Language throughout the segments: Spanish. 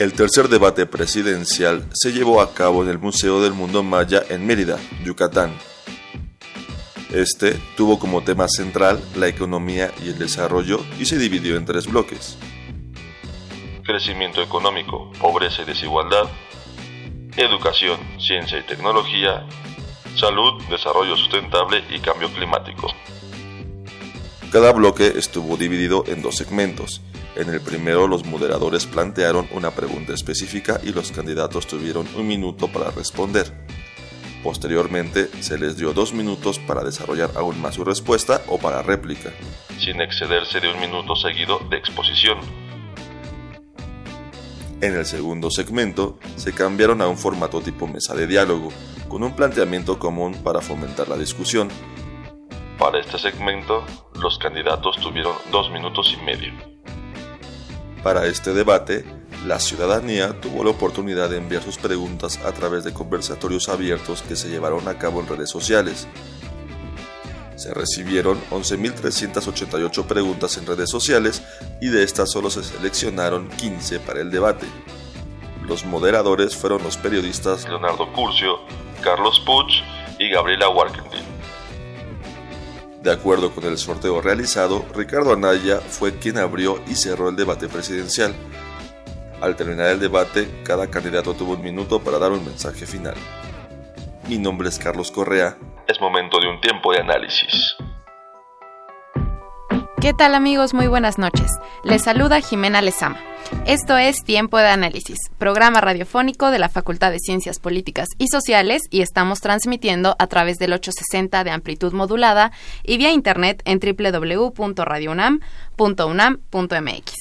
El tercer debate presidencial se llevó a cabo en el Museo del Mundo Maya en Mérida, Yucatán. Este tuvo como tema central la economía y el desarrollo y se dividió en tres bloques. Crecimiento económico, pobreza y desigualdad, educación, ciencia y tecnología, salud, desarrollo sustentable y cambio climático. Cada bloque estuvo dividido en dos segmentos, en el primero, los moderadores plantearon una pregunta específica y los candidatos tuvieron un minuto para responder. Posteriormente, se les dio dos minutos para desarrollar aún más su respuesta o para réplica, sin excederse de un minuto seguido de exposición. En el segundo segmento, se cambiaron a un formato tipo mesa de diálogo, con un planteamiento común para fomentar la discusión. Para este segmento, los candidatos tuvieron dos minutos y medio. Para este debate, la ciudadanía tuvo la oportunidad de enviar sus preguntas a través de conversatorios abiertos que se llevaron a cabo en redes sociales. Se recibieron 11.388 preguntas en redes sociales y de estas solo se seleccionaron 15 para el debate. Los moderadores fueron los periodistas Leonardo Curcio, Carlos Puch y Gabriela Warkendin. De acuerdo con el sorteo realizado, Ricardo Anaya fue quien abrió y cerró el debate presidencial. Al terminar el debate, cada candidato tuvo un minuto para dar un mensaje final. Mi nombre es Carlos Correa. Es momento de un tiempo de análisis. ¿Qué tal amigos? Muy buenas noches. Les saluda Jimena Lezama. Esto es Tiempo de Análisis, programa radiofónico de la Facultad de Ciencias Políticas y Sociales y estamos transmitiendo a través del 860 de amplitud modulada y vía internet en www.radiounam.unam.mx.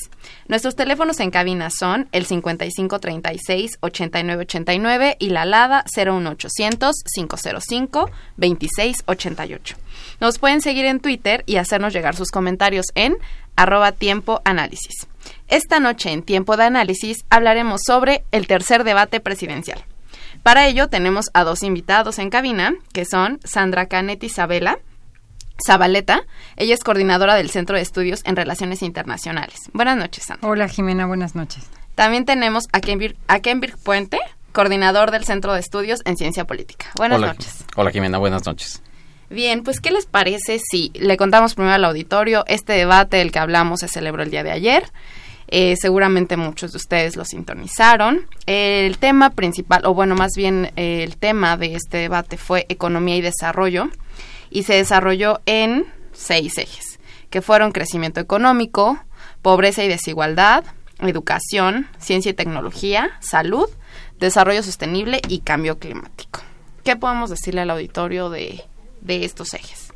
Nuestros teléfonos en cabina son el 5536-8989 y la alada 01800-505-2688. Nos pueden seguir en Twitter y hacernos llegar sus comentarios en arroba tiempo. Esta noche en Tiempo de Análisis hablaremos sobre el tercer debate presidencial. Para ello tenemos a dos invitados en cabina, que son Sandra Canet Isabela Zabaleta. Ella es coordinadora del Centro de Estudios en Relaciones Internacionales. Buenas noches, Sandra. Hola, Jimena, buenas noches. También tenemos a Kenbir, a Puente, coordinador del Centro de Estudios en Ciencia Política. Buenas noches. Hola, Jimena, buenas noches. Bien, pues ¿qué les parece si le contamos primero al auditorio? Este debate del que hablamos se celebró el día de ayer. Eh, seguramente muchos de ustedes lo sintonizaron. El tema principal, o bueno, más bien eh, el tema de este debate fue economía y desarrollo y se desarrolló en seis ejes, que fueron crecimiento económico, pobreza y desigualdad, educación, ciencia y tecnología, salud, desarrollo sostenible y cambio climático. ¿Qué podemos decirle al auditorio de de estos ejes.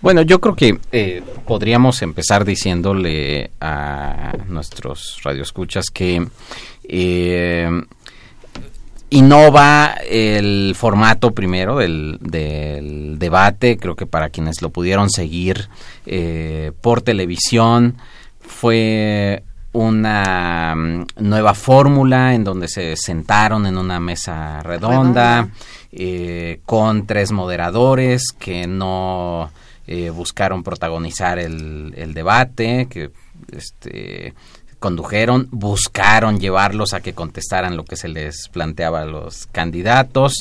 Bueno, yo creo que eh, podríamos empezar diciéndole a nuestros radioescuchas que eh, innova el formato primero del, debate. Creo que para quienes lo pudieron seguir eh, por televisión fue una mm, nueva fórmula en donde se sentaron en una mesa redonda. Eh, con tres moderadores que no eh, buscaron protagonizar el, debate, que este, condujeron, buscaron llevarlos a que contestaran lo que se les planteaba a los candidatos,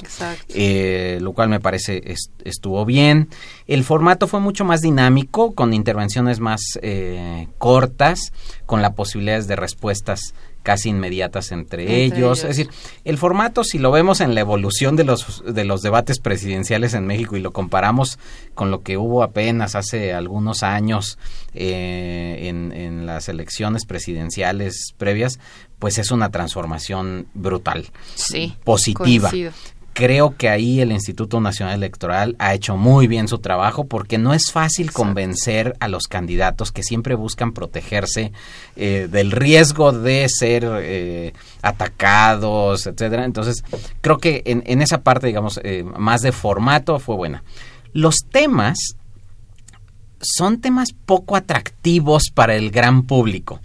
eh, lo cual me parece estuvo bien. El formato fue mucho más dinámico, con intervenciones más eh, cortas, con la posibilidades de respuestas casi inmediatas entre, ellos. Es decir, el formato, si lo vemos en la evolución de los, de los debates presidenciales en México y lo comparamos con lo que hubo apenas hace algunos años eh, en, en las elecciones presidenciales previas, pues es una transformación brutal, sí, positiva creo que ahí el Instituto Nacional Electoral ha hecho muy bien su trabajo porque no es fácil convencer a los candidatos que siempre buscan protegerse eh, del riesgo de ser eh, atacados, etcétera. Entonces, creo que en, esa parte, digamos, eh, más de formato fue buena. Los temas son temas poco atractivos para el gran público.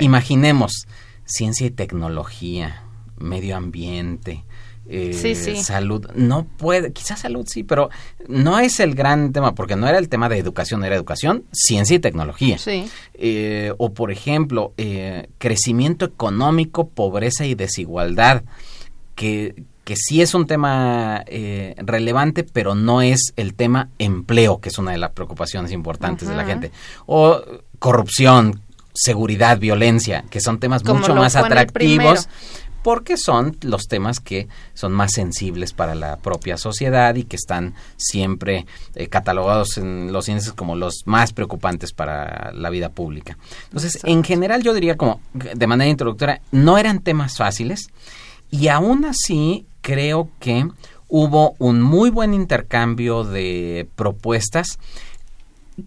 Imaginemos ciencia y tecnología, medio ambiente, eh, salud. No puede, quizás salud sí, pero no es el gran tema, porque no era el tema de educación, era educación, ciencia y tecnología. Eh, o, por ejemplo, eh, crecimiento económico, pobreza y desigualdad, que, que sí es un tema relevante, pero no es el tema empleo, que es una de las preocupaciones importantes de la gente. O corrupción, seguridad, violencia, que son temas mucho más atractivos porque son los temas que son más sensibles para la propia sociedad y que están siempre eh, catalogados en los índices como los más preocupantes para la vida pública. Entonces, en general yo diría como de manera introductoria, no eran temas fáciles y aún así creo que hubo un muy buen intercambio de propuestas.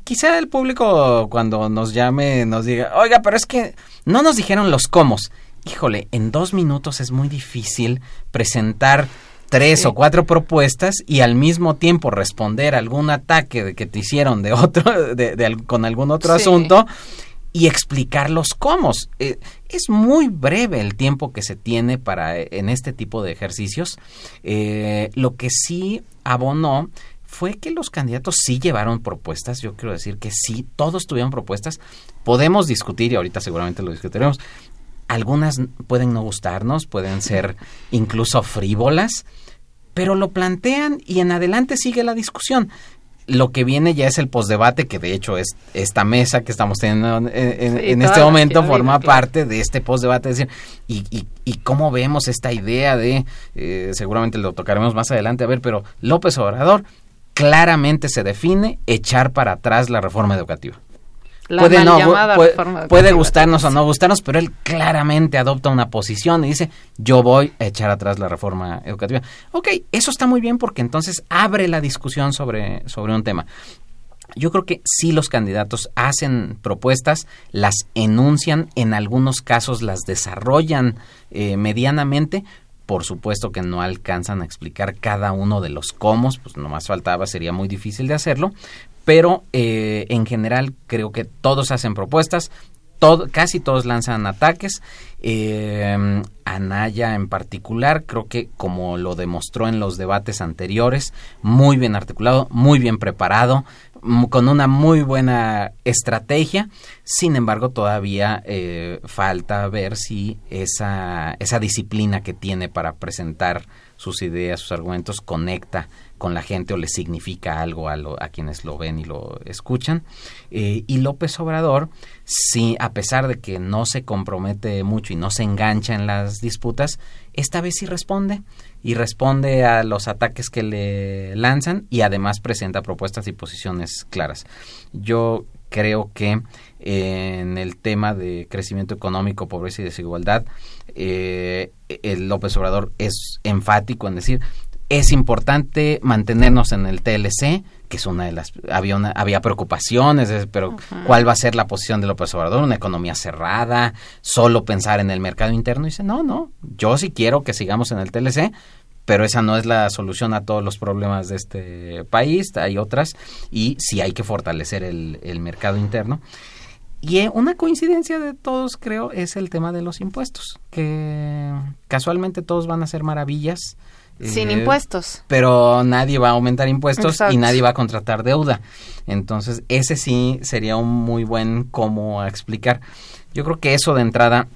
Quizá el público cuando nos llame nos diga, oiga, pero es que no nos dijeron los cómo híjole, en dos minutos es muy difícil presentar tres o cuatro propuestas y al mismo tiempo responder a algún ataque de que te hicieron de otro, de, con algún otro asunto y explicar los cómo. Eh, es muy breve el tiempo que se tiene para en este tipo de ejercicios. Eh, lo que sí abonó fue que los candidatos sí llevaron propuestas. Yo quiero decir que sí, todos tuvieron propuestas. Podemos discutir, y ahorita seguramente lo discutiremos, algunas pueden no gustarnos, pueden ser incluso frívolas, pero lo plantean y en adelante sigue la discusión. Lo que viene ya es el postdebate, que de hecho es esta mesa que estamos teniendo en, este momento, forma parte de este postdebate. decir, y, y, y, cómo vemos esta idea de, eh, seguramente lo tocaremos más adelante, a ver, pero López Obrador claramente se define echar para atrás la reforma educativa puede, no, puede, gustarnos o no gustarnos, pero él claramente adopta una posición y dice, yo voy a echar atrás la reforma educativa. Ok, eso está muy bien porque entonces abre la discusión sobre, sobre un tema. Yo creo que si los candidatos hacen propuestas, las enuncian, en algunos casos las desarrollan eh, medianamente, por supuesto que no alcanzan a explicar cada uno de los cómo, pues nomás faltaba, sería muy difícil de hacerlo, pero eh, en general creo que todos hacen propuestas, todo, casi todos lanzan ataques. Eh, Anaya en particular, creo que como lo demostró en los debates anteriores, muy bien articulado, muy bien preparado, con una muy buena estrategia. Sin embargo, todavía eh, falta ver si esa, esa disciplina que tiene para presentar sus ideas, sus argumentos, conecta con la gente o le significa algo a, a quienes lo ven y lo escuchan. Eh, y López Obrador, sí, a pesar de que no se compromete mucho y no se engancha en las disputas, esta vez sí responde y responde a los ataques que le lanzan y además presenta propuestas y posiciones claras. Yo creo que eh, en el tema de crecimiento económico, pobreza y desigualdad, eh, el López Obrador es enfático en decir es importante mantenernos en el TLC, que es una de las había había preocupaciones, pero ¿cuál va a ser la posición del López Obrador? Una economía cerrada, solo pensar en el mercado interno. Y dice, no, no, yo sí quiero que sigamos en el TLC, pero esa no es la solución a todos los problemas de este país, hay otras, y sí hay que fortalecer el, el mercado interno. Y eh, una coincidencia de todos, creo, es el tema de los impuestos, que casualmente todos van a ser maravillas Sin eh, impuestos. Pero nadie va a aumentar impuestos Exacto. y nadie va a contratar deuda. Entonces, ese sí sería un muy buen cómo explicar. Yo creo que eso de entrada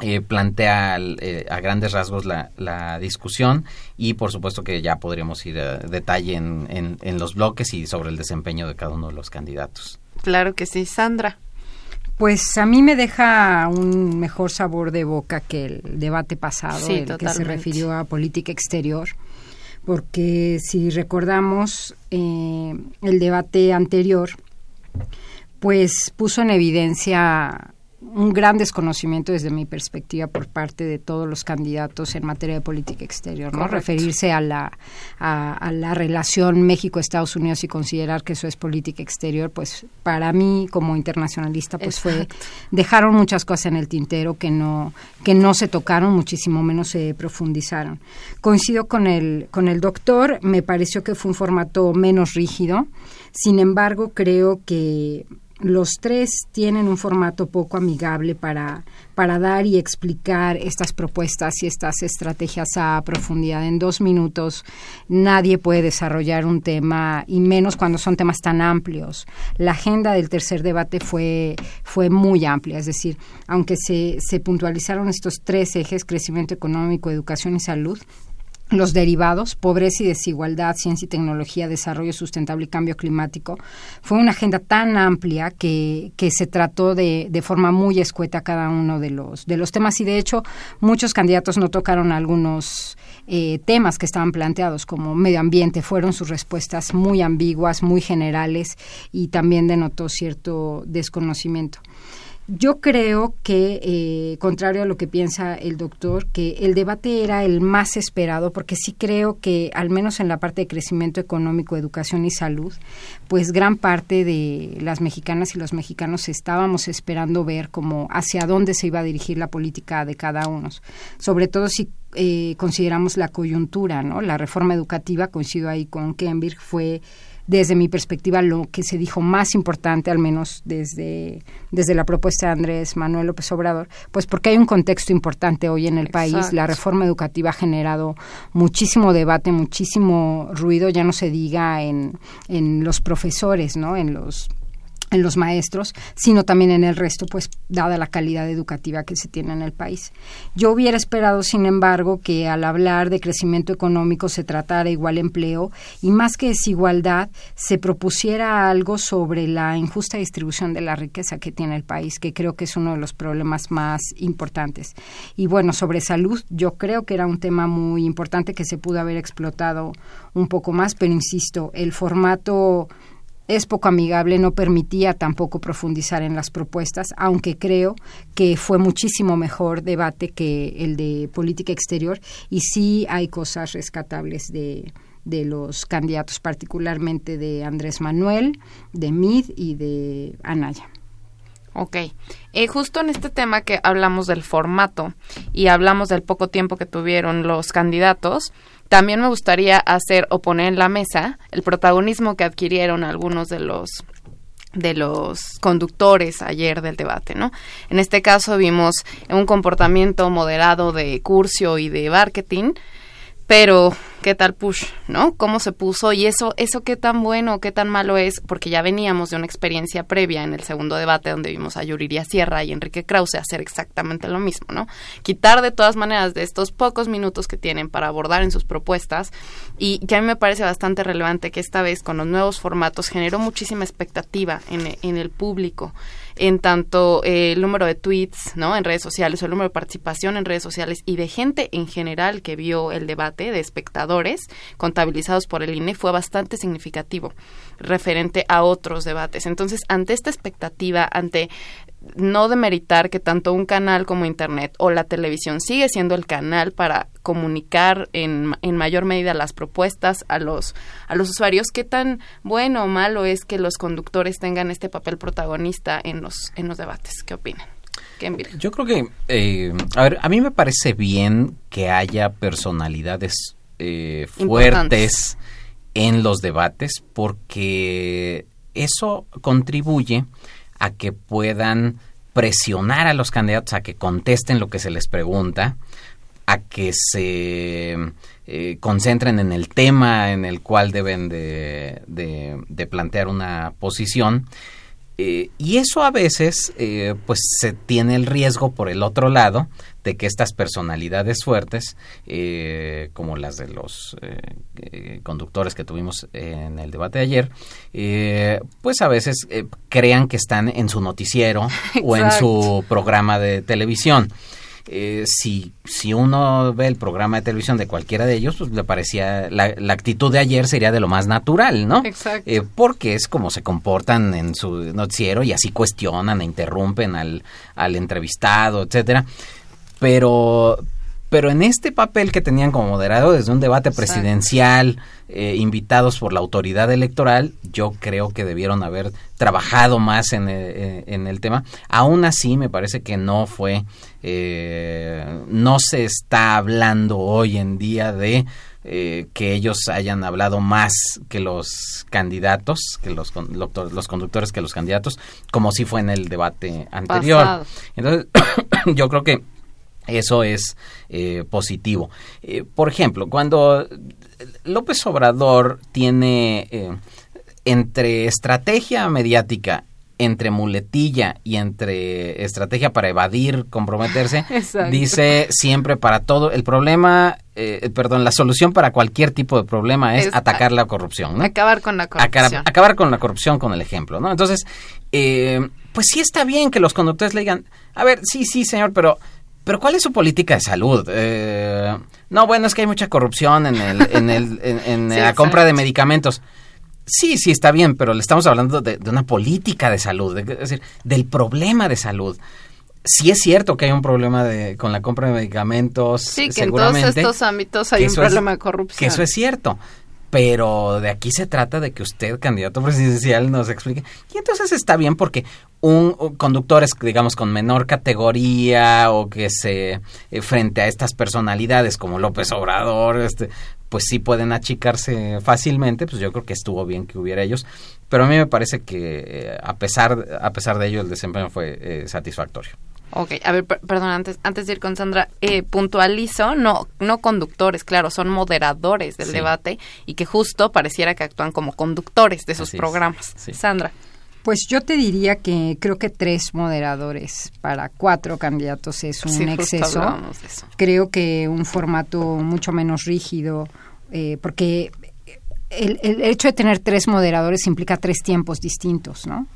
eh, plantea eh, a grandes rasgos la, la discusión y por supuesto que ya podríamos ir a detalle en, en, en los bloques y sobre el desempeño de cada uno de los candidatos. Claro que sí, Sandra. Pues a mí me deja un mejor sabor de boca que el debate pasado, Sí, el que se refirió a política exterior, porque si recordamos eh, el debate anterior, pues puso en evidencia un gran desconocimiento desde mi perspectiva por parte de todos los candidatos en materia de política exterior, ¿no? Correcto. Referirse a la, a, a la relación México-Estados Unidos y considerar que eso es política exterior, pues para mí como internacionalista, pues fue dejaron muchas cosas en el tintero que no que no se tocaron, muchísimo menos se profundizaron. Coincido con el con el doctor, me pareció que fue un formato menos rígido. Sin embargo, creo que los tres tienen un formato poco amigable para, para dar y explicar estas propuestas y estas estrategias a profundidad. En dos minutos nadie puede desarrollar un tema, y menos cuando son temas tan amplios. La agenda del tercer debate fue, fue muy amplia, es decir, aunque se, se puntualizaron estos tres ejes, crecimiento económico, educación y salud, los derivados, pobreza y desigualdad, ciencia y tecnología, desarrollo sustentable y cambio climático. Fue una agenda tan amplia que, que se trató de, de forma muy escueta cada uno de los, de los temas y de hecho muchos candidatos no tocaron algunos eh, temas que estaban planteados como medio ambiente. Fueron sus respuestas muy ambiguas, muy generales y también denotó cierto desconocimiento. Yo creo que, eh, contrario a lo que piensa el doctor, que el debate era el más esperado, porque sí creo que, al menos en la parte de crecimiento económico, educación y salud, pues gran parte de las mexicanas y los mexicanos estábamos esperando ver como hacia dónde se iba a dirigir la política de cada uno. Sobre todo si eh, consideramos la coyuntura, ¿no? La reforma educativa, coincido ahí con Kenbirg, fue desde mi perspectiva lo que se dijo más importante, al menos desde, desde la propuesta de Andrés Manuel López Obrador, pues porque hay un contexto importante hoy en el país. La reforma educativa ha generado muchísimo debate, muchísimo ruido, ya no se diga en, en los profesores, ¿no? En los en los maestros, sino también en el resto, pues dada la calidad educativa que se tiene en el país. Yo hubiera esperado, sin embargo, que al hablar de crecimiento económico se tratara igual empleo y más que desigualdad se propusiera algo sobre la injusta distribución de la riqueza que tiene el país, que creo que es uno de los problemas más importantes. Y bueno, sobre salud, yo creo que era un tema muy importante que se pudo haber explotado un poco más, pero insisto, el formato es poco amigable, no permitía tampoco profundizar en las propuestas, aunque creo que fue muchísimo mejor debate que el de política exterior y sí hay cosas rescatables de, de los candidatos, particularmente de Andrés Manuel, de Mid y de Anaya. Ok. Eh, justo en este tema que hablamos del formato y hablamos del poco tiempo que tuvieron los candidatos, también me gustaría hacer o poner en la mesa el protagonismo que adquirieron algunos de los de los conductores ayer del debate, ¿no? En este caso vimos un comportamiento moderado de Curcio y de marketing, pero qué tal push, ¿no? Cómo se puso y eso eso qué tan bueno, qué tan malo es, porque ya veníamos de una experiencia previa en el segundo debate donde vimos a Yuriria Sierra y Enrique Krause hacer exactamente lo mismo, ¿no? Quitar de todas maneras de estos pocos minutos que tienen para abordar en sus propuestas y que a mí me parece bastante relevante que esta vez con los nuevos formatos generó muchísima expectativa en, en el público en tanto eh, el número de tweets ¿no? en redes sociales o el número de participación en redes sociales y de gente en general que vio el debate, de espectadores contabilizados por el INE, fue bastante significativo referente a otros debates. Entonces, ante esta expectativa, ante no demeritar que tanto un canal como Internet o la televisión sigue siendo el canal para comunicar en, en mayor medida las propuestas a los, a los usuarios, qué tan bueno o malo es que los conductores tengan este papel protagonista en los, en los debates. ¿Qué opinan? Yo creo que, eh, a ver, a mí me parece bien que haya personalidades eh, fuertes en los debates porque eso contribuye a que puedan presionar a los candidatos a que contesten lo que se les pregunta, a que se eh, concentren en el tema en el cual deben de, de, plantear una posición. Eh, y eso a veces, eh, pues se tiene el riesgo por el otro lado de que estas personalidades fuertes, como las de los conductores que tuvimos en el debate de ayer, pues a veces crean que están en su noticiero o en su programa de televisión. Eh, si, si uno ve el programa de televisión de cualquiera de ellos, pues le parecía, la, actitud de ayer sería de lo más natural, ¿no? Exacto. Eh, porque es como se comportan en su noticiero y así cuestionan e interrumpen al, al entrevistado, etcétera. Pero, pero en este papel que tenían como moderado desde un debate presidencial, eh, invitados por la autoridad electoral, yo creo que debieron haber trabajado más en, eh, en el tema. Aún así, me parece que no fue, eh, no se está hablando hoy en día de que ellos hayan hablado más que los candidatos, que los, los conductores que los candidatos, como si fue en el debate anterior. Entonces, yo creo que eso es eh, positivo. Eh, por ejemplo, cuando López Obrador tiene eh, entre estrategia mediática entre muletilla y entre estrategia para evadir, comprometerse, dice siempre para todo, el problema, perdón, la solución para cualquier tipo de problema es, atacar la corrupción. ¿no? Acabar con la corrupción. acabar con la corrupción con el ejemplo, ¿no? Entonces, pues sí está bien que los conductores le digan, a ver, sí, sí, señor, pero pero ¿cuál es su política de salud? Eh, no, bueno, es que hay mucha corrupción en, el, en, el, en, la compra de medicamentos. Sí, sí, está bien, pero le estamos hablando de, una política de salud, es decir, del problema de salud. Sí es cierto que hay un problema de, con la compra de medicamentos. Sí, que en todos estos ámbitos hay un problema de corrupción. Que eso es cierto pero de aquí se trata de que usted, candidato presidencial, nos explique. Y entonces está bien porque un, conductor es, digamos, con menor categoría o que se eh, frente a estas personalidades como López Obrador, este, pues sí pueden achicarse fácilmente, pues yo creo que estuvo bien que hubiera ellos, pero a mí me parece que eh, a pesar a pesar de ello el desempeño fue eh, satisfactorio. Ok, a ver, perdón, antes, antes de ir con Sandra, eh, puntualizo, no, no conductores, claro, son moderadores del debate y que justo pareciera que actúan como conductores de sus programas. Sandra. Pues yo te diría que creo que tres moderadores para cuatro candidatos es un exceso. Creo que un formato mucho menos rígido, eh, porque el, el, hecho de tener tres moderadores implica tres tiempos distintos, ¿no?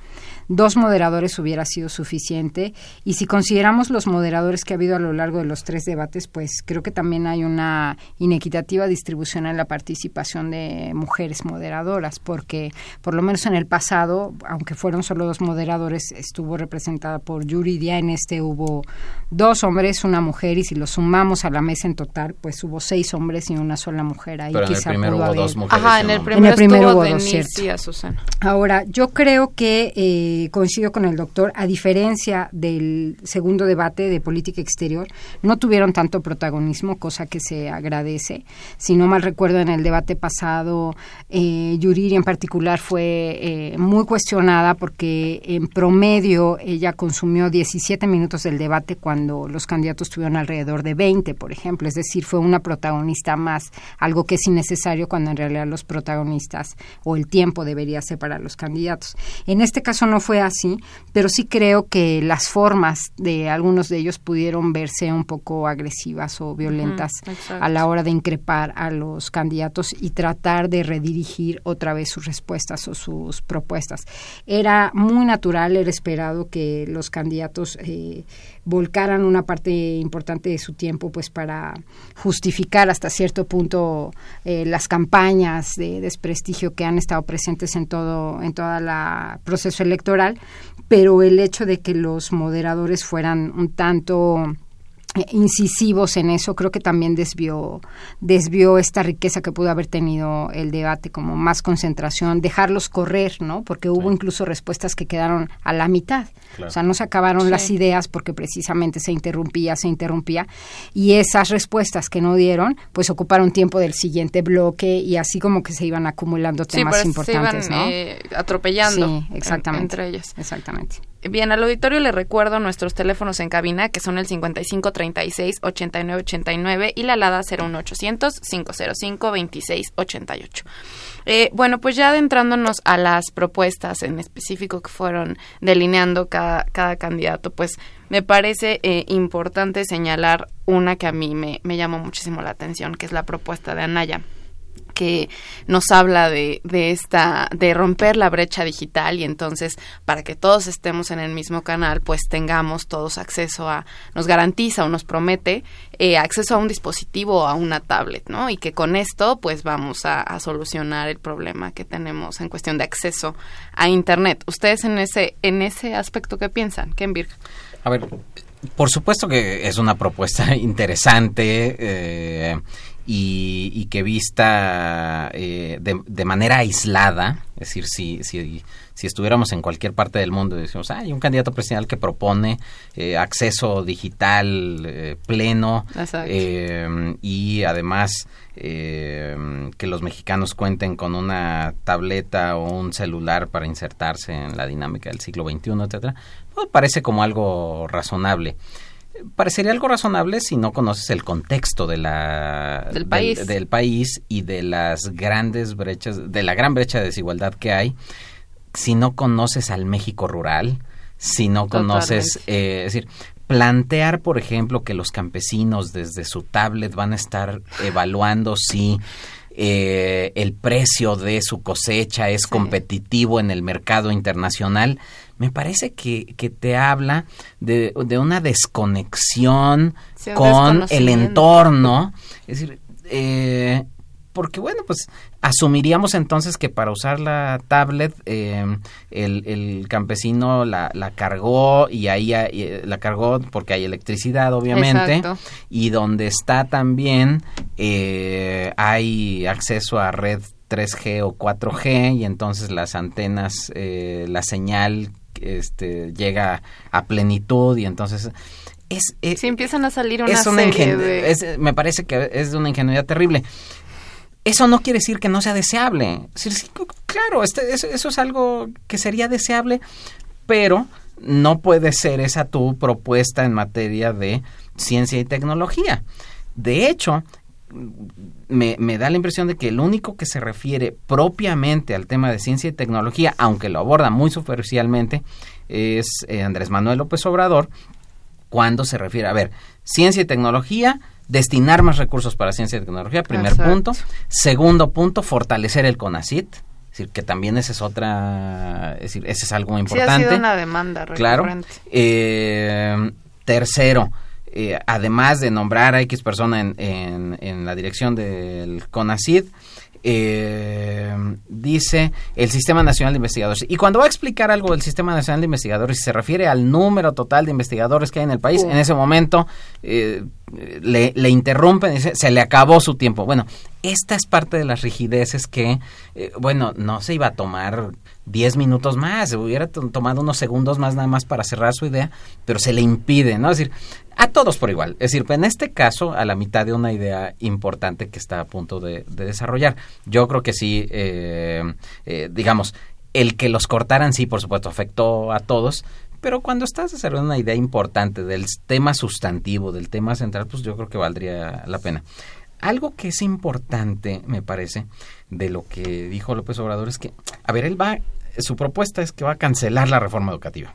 Dos moderadores hubiera sido suficiente. Y si consideramos los moderadores que ha habido a lo largo de los tres debates, pues creo que también hay una inequitativa distribución en la participación de mujeres moderadoras, porque por lo menos en el pasado, aunque fueron solo dos moderadores, estuvo representada por Yuridia, en este hubo dos hombres, una mujer, y si lo sumamos a la mesa en total, pues hubo seis hombres y una sola mujer. Ahí Pero en el primero hubo dos mujeres. Ajá, en el primero, hubo dos, Susana. Ahora, yo creo que... Eh, coincido con el doctor, a diferencia del segundo debate de política exterior, no tuvieron tanto protagonismo, cosa que se agradece. Si no mal recuerdo, en el debate pasado, eh, Yuriri en particular fue eh, muy cuestionada porque en promedio ella consumió 17 minutos del debate cuando los candidatos tuvieron alrededor de 20, por ejemplo. Es decir, fue una protagonista más, algo que es innecesario cuando en realidad los protagonistas o el tiempo debería ser para los candidatos. En este caso no fue así, pero sí creo que las formas de algunos de ellos pudieron verse un poco agresivas o violentas a la hora de increpar a los candidatos y tratar de redirigir otra vez sus respuestas o sus propuestas. Era muy natural, era esperado que los candidatos eh, volcaran una parte importante de su tiempo pues para justificar hasta cierto punto eh, las campañas de desprestigio que han estado presentes en todo en toda la proceso electoral. Pero el hecho de que los moderadores fueran un tanto incisivos en eso, creo que también desvió, desvió esta riqueza que pudo haber tenido el debate, como más concentración, dejarlos correr, ¿no? Porque hubo incluso respuestas que quedaron a la mitad. O sea, no se acabaron las ideas porque precisamente se interrumpía, se interrumpía, y esas respuestas que no dieron, pues ocuparon tiempo del siguiente bloque y así como que se iban acumulando temas importantes, ¿no? Eh, atropellando exactamente, entre ellas. Exactamente. Bien, al auditorio le recuerdo nuestros teléfonos en cabina, que son el 5536-8989 y la alada 01800-505-2688. Eh, bueno, pues ya adentrándonos a las propuestas en específico que fueron delineando cada, cada candidato, pues me parece eh, importante señalar una que a mí me, me llamó muchísimo la atención, que es la propuesta de Anaya que nos habla de, de esta, de romper la brecha digital y entonces para que todos estemos en el mismo canal, pues tengamos todos acceso a, nos garantiza o nos promete eh, acceso a un dispositivo o a una tablet, ¿no? Y que con esto, pues vamos a, solucionar el problema que tenemos en cuestión de acceso a Internet. ¿Ustedes en ese, en ese aspecto qué piensan? ¿Qué Virg? A ver, por supuesto que es una propuesta interesante. Eh, y, y que vista eh, de, de, manera aislada, es decir, si, si, si, estuviéramos en cualquier parte del mundo y decimos, ah, hay un candidato presidencial que propone eh, acceso digital eh, pleno eh, y además que los mexicanos cuenten con una tableta o un celular para insertarse en la dinámica del siglo XXI, etcétera, pues parece como algo razonable parecería algo razonable si no conoces el contexto de la del país. Del, del, país y de las grandes brechas de la gran brecha de desigualdad que hay si no conoces al México rural si no conoces eh, es decir plantear por ejemplo que los campesinos desde su tablet van a estar evaluando si eh, el precio de su cosecha es sí. competitivo en el mercado internacional me parece que, que te habla de, de una desconexión sí, con el entorno. Es decir, eh, porque bueno, pues asumiríamos entonces que para usar la tablet eh, el, el, campesino la, la, cargó y ahí eh, la cargó porque hay electricidad obviamente Exacto. y donde está también eh, hay acceso a red 3G o 4G y entonces las antenas, eh, la señal este, llega a plenitud y entonces es, es sí, empiezan a salir una, una serie de... es, me parece que es de una ingenuidad terrible. Eso no quiere decir que no sea deseable. Es claro este, eso, eso es algo que sería deseable pero no puede ser esa tu propuesta en materia de ciencia y tecnología. De hecho me, me, da la impresión de que el único que se refiere propiamente al tema de ciencia y tecnología, aunque lo aborda muy superficialmente, es eh, Andrés Manuel López Obrador, cuando se refiere, a ver, ciencia y tecnología, destinar más recursos para ciencia y tecnología, primer Exacto. punto. Segundo punto, fortalecer el CONACIT. Es decir, que también esa es otra, es decir, ese es algo importante. Sí, ha sido una demanda recurrente. Claro. Eh, tercero, eh, además de nombrar a X persona en, en, en la dirección del CONACID, eh, dice el Sistema Nacional de Investigadores. Y cuando va a explicar algo del Sistema Nacional de Investigadores, si se refiere al número total de investigadores que hay en el país, en ese momento eh, le, le, interrumpen y dice, se le acabó su tiempo. Bueno, esta es parte de las rigideces que, eh, bueno, no se iba a tomar 10 minutos más, hubiera tomado unos segundos más nada más para cerrar su idea, pero se le impide, ¿no? Es decir, a todos por igual. Es decir, en este caso, a la mitad de una idea importante que está a punto de, de desarrollar. Yo creo que sí, eh, eh, digamos, el que los cortaran, sí, por supuesto, afectó a todos, pero cuando estás desarrollando una idea importante del tema sustantivo, del tema central, pues yo creo que valdría la pena. Algo que es importante, me parece, de lo que dijo López Obrador es que, a ver, él va su propuesta es que va a cancelar la reforma educativa.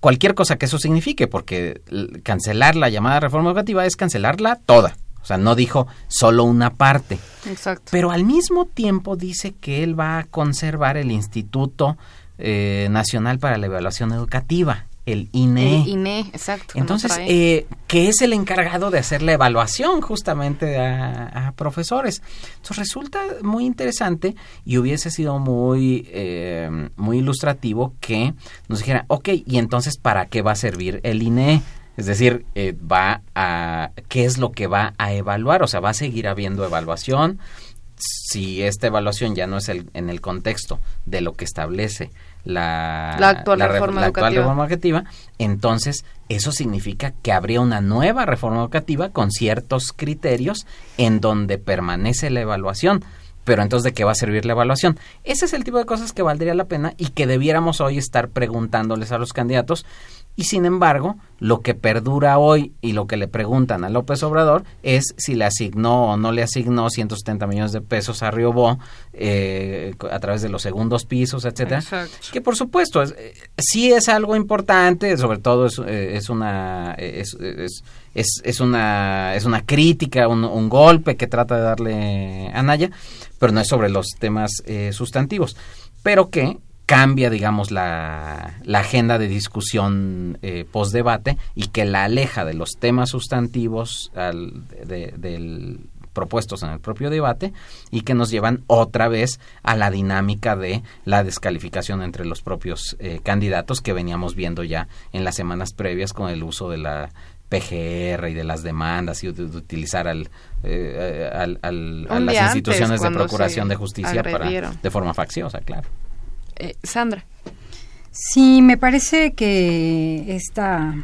Cualquier cosa que eso signifique, porque cancelar la llamada reforma educativa es cancelarla toda. O sea, no dijo solo una parte. Exacto. Pero al mismo tiempo dice que él va a conservar el Instituto eh, Nacional para la Evaluación Educativa, el INE. El INE, exacto. Entonces, eh, que es el encargado de hacer la evaluación justamente a, a, profesores. Entonces, resulta muy interesante y hubiese sido muy, eh, muy ilustrativo que nos dijera, ok, y entonces, ¿para qué va a servir el INE? Es decir, eh, va a, ¿qué es lo que va a evaluar? O sea, va a seguir habiendo evaluación. Si esta evaluación ya no es el, en el contexto de lo que establece la, la, actual, la, reforma la actual reforma educativa, entonces eso significa que habría una nueva reforma educativa con ciertos criterios en donde permanece la evaluación. pero entonces de qué va a servir la evaluación. Ese es el tipo de cosas que valdría la pena y que debiéramos hoy estar preguntándoles a los candidatos y sin embargo, lo que perdura hoy y lo que le preguntan a López Obrador es si le asignó o no le asignó 170 millones de pesos a Riobó eh, a través de los segundos pisos, etcétera. Que por supuesto es, eh, sí es algo importante, sobre todo es, eh, es una es, es, es, una es una crítica, un, un, golpe que trata de darle a Naya, pero no es sobre los temas sustantivos. Pero que cambia, digamos, la, la agenda de discusión eh, post-debate y que la aleja de los temas sustantivos al, del propuestos en el propio debate y que nos llevan otra vez a la dinámica de la descalificación entre los propios eh, candidatos que veníamos viendo ya en las semanas previas con el uso de la PGR y de las demandas y de, utilizar al, eh, al, a las instituciones de procuración de justicia para, de forma facciosa, claro. Eh, Sandra. Sí, me parece que esta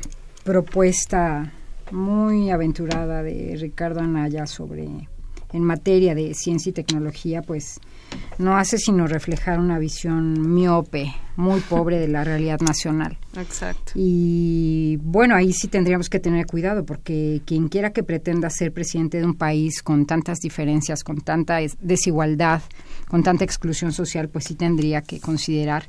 propuesta muy aventurada de Ricardo Anaya sobre en materia de ciencia y tecnología, pues no hace sino reflejar una visión miope, muy pobre de la realidad nacional. Exacto. Y bueno, ahí sí tendríamos que tener cuidado, porque quien quiera que pretenda ser presidente de un país con tantas diferencias, con tanta desigualdad, con tanta exclusión social, pues sí tendría que considerar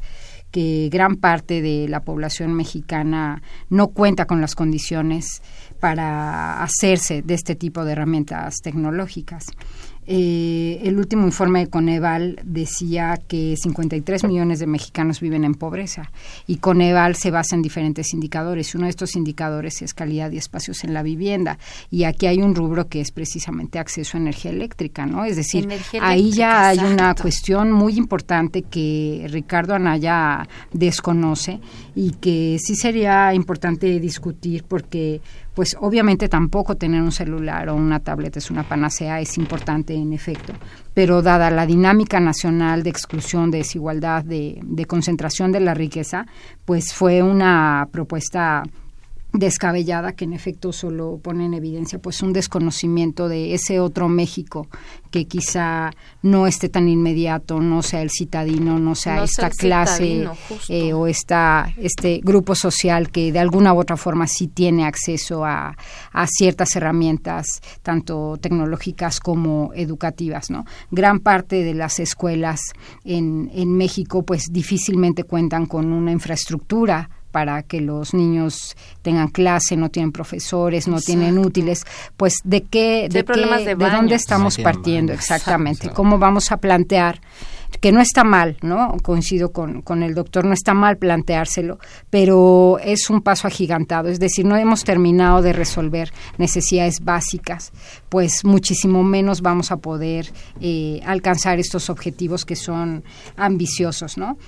que gran parte de la población mexicana no cuenta con las condiciones para hacerse de este tipo de herramientas tecnológicas. Eh, el último informe de Coneval decía que 53 millones de mexicanos viven en pobreza y Coneval se basa en diferentes indicadores. Uno de estos indicadores es calidad y espacios en la vivienda y aquí hay un rubro que es precisamente acceso a energía eléctrica, ¿no? Es decir, ahí ya hay una cuestión muy importante que Ricardo Anaya desconoce y que sí sería importante discutir porque pues obviamente tampoco tener un celular o una tablet es una panacea, es importante en efecto, pero dada la dinámica nacional de exclusión, de desigualdad, de, de concentración de la riqueza, pues fue una propuesta descabellada que en efecto solo pone en evidencia pues un desconocimiento de ese otro México que quizá no esté tan inmediato, no sea el citadino, no sea esta clase eh, o esta, este grupo social que de alguna u otra forma sí tiene acceso a, a ciertas herramientas, tanto tecnológicas como educativas. ¿no? Gran parte de las escuelas en, en México pues difícilmente cuentan con una infraestructura para que los niños tengan clase, no tienen profesores, no tienen útiles, pues de qué, de, qué, de, dónde estamos partiendo exactamente, cómo vamos a plantear que no está mal, ¿no? Coincido con, con el doctor, no está mal planteárselo, pero es un paso agigantado, es decir, no hemos terminado de resolver necesidades básicas, pues muchísimo menos vamos a poder eh, alcanzar estos objetivos que son ambiciosos, ¿no?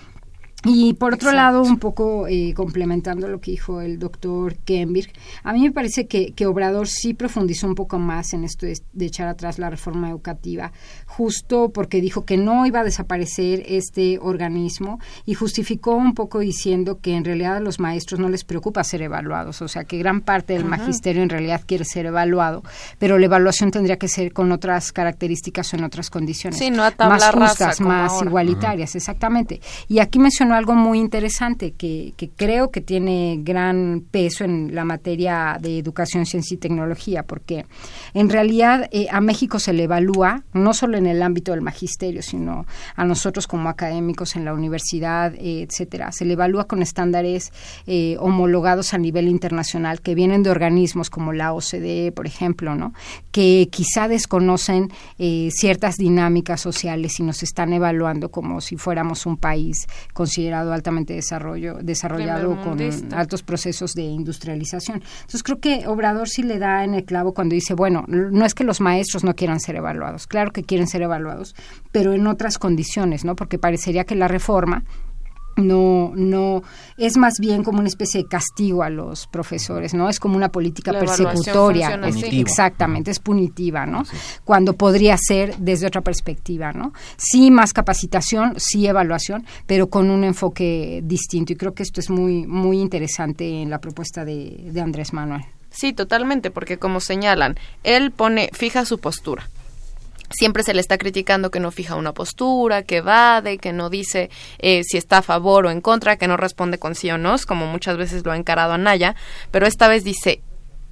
Y por otro lado, un poco eh, complementando lo que dijo el doctor Kemberg, a mí me parece que, que, Obrador sí profundizó un poco más en esto de, echar atrás la reforma educativa, justo porque dijo que no iba a desaparecer este organismo y justificó un poco diciendo que en realidad a los maestros no les preocupa ser evaluados, o sea que gran parte del magisterio en realidad quiere ser evaluado, pero la evaluación tendría que ser con otras características o en otras condiciones, más justas, más igualitarias, exactamente. Y aquí mencionó algo muy interesante que, creo que tiene gran peso en la materia de educación, ciencia y tecnología, porque en realidad eh, a México se le evalúa, no solo en el ámbito del magisterio, sino a nosotros como académicos en la universidad, eh, etcétera, se le evalúa con estándares eh, homologados a nivel internacional que vienen de organismos como la OCDE, por ejemplo, ¿no? que quizá desconocen ciertas dinámicas sociales y nos están evaluando como si fuéramos un país altamente desarrollo, desarrollado con altos procesos de industrialización. Entonces creo que Obrador sí le da en el clavo cuando dice, bueno, no es que los maestros no quieran ser evaluados, claro que quieren ser evaluados, pero en otras condiciones, ¿no? Porque parecería que la reforma no no es más bien como una especie de castigo a los profesores no es como una política persecutoria. exactamente es punitiva no cuando podría ser desde otra perspectiva no sí más capacitación sí evaluación pero con un enfoque distinto. Y creo que esto es muy muy interesante en la propuesta de, de Andrés Manuel. Sí totalmente porque como señalan él pone fija su postura siempre se le está criticando que no fija una postura, que evade, que no dice eh, si está a favor o en contra, que no responde con sí o no, como muchas veces lo ha encarado Anaya, pero esta vez dice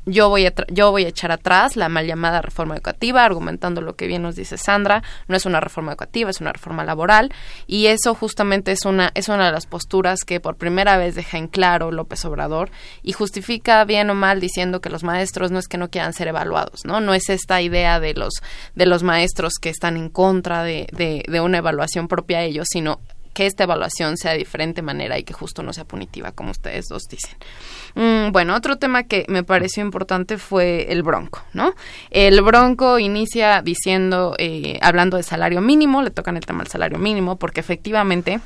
yo voy a yo voy a echar atrás la mal llamada reforma educativa argumentando lo que bien nos dice Sandra. No es una reforma educativa es una reforma laboral. Y eso justamente es una es una de las posturas que por primera vez deja en claro López Obrador y justifica bien o mal diciendo que los maestros no es que no quieran ser evaluados no no es esta idea de los de los maestros que están en contra de, de, de una evaluación propia a ellos sino que esta evaluación sea de diferente manera y que justo no sea punitiva, como ustedes dos dicen. Mm, bueno, otro tema que me pareció importante fue el Bronco, ¿no? El Bronco inicia diciendo, eh, hablando de salario mínimo, le tocan el tema del salario mínimo, porque efectivamente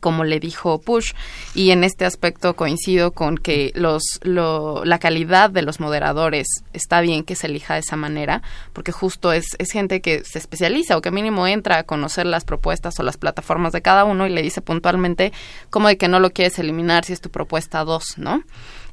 como le dijo Push, y en este aspecto coincido con que los, la calidad de los moderadores está bien que se elija de esa manera, porque justo es, es gente que se especializa o que mínimo entra a conocer las propuestas o las plataformas de cada uno y le dice puntualmente como de que no lo quieres eliminar si es tu propuesta 2, ¿no?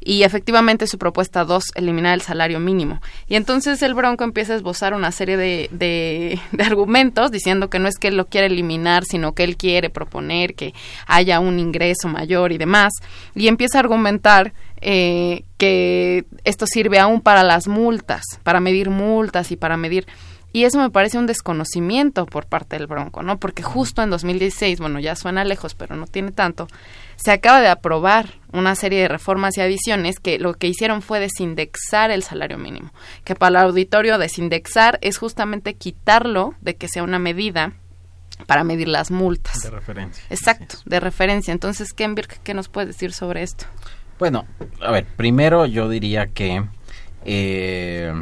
Y efectivamente su propuesta 2, eliminar el salario mínimo. Y entonces el Bronco empieza a esbozar una serie de, de, argumentos diciendo que no es que él lo quiere eliminar, sino que él quiere proponer que haya un ingreso mayor y demás. Y empieza a argumentar eh, que esto sirve aún para las multas, para medir multas y para medir y eso me parece un desconocimiento por parte del Bronco, ¿no? Porque justo en 2016, bueno, ya suena lejos, pero no tiene tanto, se acaba de aprobar una serie de reformas y adiciones que lo que hicieron fue desindexar el salario mínimo, que para el auditorio desindexar es justamente quitarlo de que sea una medida para medir las multas. De referencia. Exacto, de referencia. Entonces, Kenbirk, ¿qué nos puedes decir sobre esto? Bueno, a ver, primero yo diría que, eh,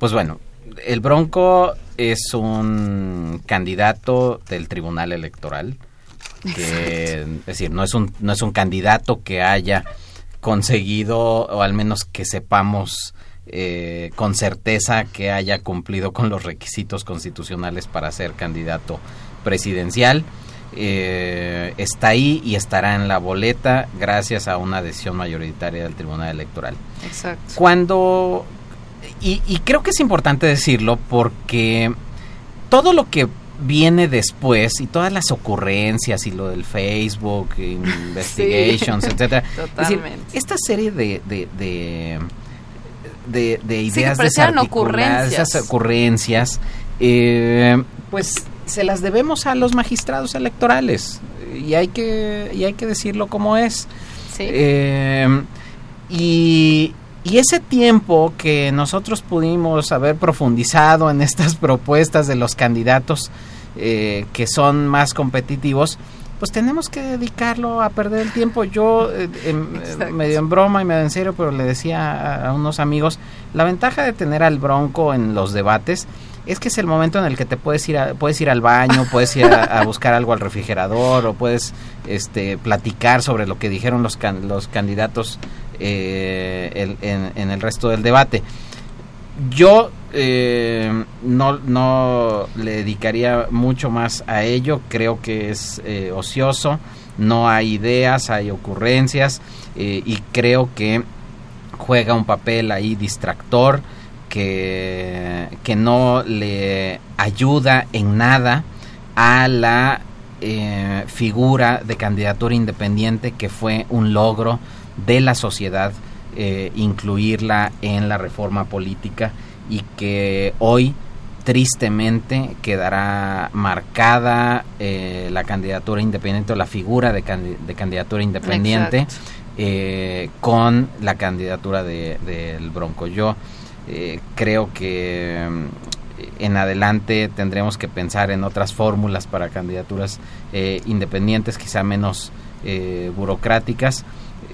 pues bueno, el Bronco es un candidato del Tribunal Electoral. Que, es decir, no es un no es un candidato que haya conseguido o al menos que sepamos eh, con certeza que haya cumplido con los requisitos constitucionales para ser candidato presidencial. Eh, está ahí y estará en la boleta gracias a una decisión mayoritaria del Tribunal Electoral. Exacto. Cuando y, creo que es importante decirlo porque todo lo que viene después y todas las ocurrencias y lo del Facebook, investigations, etcétera. esta serie de, de, de, de, ideas ocurrencias. esas ocurrencias, eh, pues se las debemos a los magistrados electorales y hay que y hay que decirlo como es. Eh, y, y ese tiempo que nosotros pudimos haber profundizado en estas propuestas de los candidatos eh, que son más competitivos, pues tenemos que dedicarlo a perder el tiempo. Yo, eh, medio en broma y medio en serio, pero le decía a, unos amigos, la ventaja de tener al bronco en los debates es que es el momento en el que te puedes ir puedes ir al baño, puedes ir a, buscar algo al refrigerador o puedes este, platicar sobre lo que dijeron los, los candidatos eh, en, el resto del debate. Yo eh, no, no le dedicaría mucho más a ello, creo que es eh, ocioso, no hay ideas, hay ocurrencias y creo que juega un papel ahí distractor que, que no le ayuda en nada a la figura de candidatura independiente que fue un logro de la sociedad, eh, incluirla en la reforma política y que hoy tristemente quedará marcada eh, la candidatura independiente o la figura de, candidatura independiente eh, con la candidatura del de, Bronco. Yo creo que mm, en adelante tendremos que pensar en otras fórmulas para candidaturas independientes, quizá menos burocráticas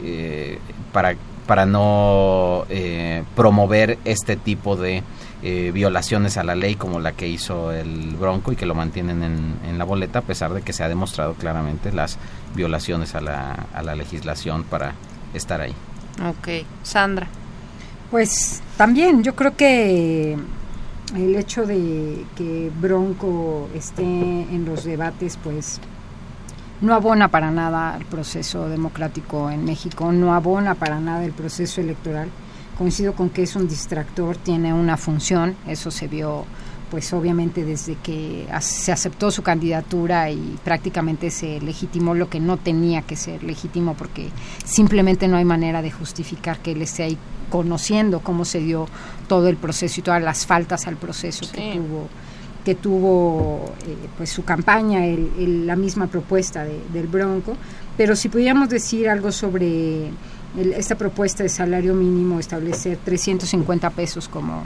eh, para, para no eh, promover este tipo de eh, violaciones a la ley como la que hizo el Bronco y que lo mantienen en, la boleta a pesar de que se ha demostrado claramente las violaciones a la, a la legislación para estar ahí. Ok, Sandra. Pues también yo creo que el hecho de que Bronco esté en los debates pues no abona para nada el proceso democrático en México, no abona para nada el proceso electoral. Coincido con que es un distractor, tiene una función, eso se vio pues obviamente desde que se aceptó su candidatura y prácticamente se legitimó lo que no tenía que ser legítimo porque simplemente no hay manera de justificar que él esté ahí conociendo cómo se dio todo el proceso y todas las faltas al proceso que tuvo que tuvo eh, pues su campaña la misma propuesta del Bronco pero si pudiéramos decir algo sobre esta propuesta de salario mínimo establecer 350 pesos como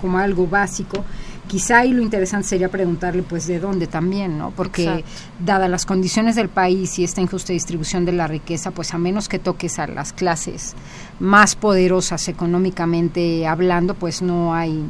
como algo básico quizá y lo interesante sería preguntarle pues de dónde también, ¿no? Porque dadas las condiciones del país y esta injusta distribución de la riqueza, pues a menos que toques a las clases más poderosas económicamente hablando, pues no hay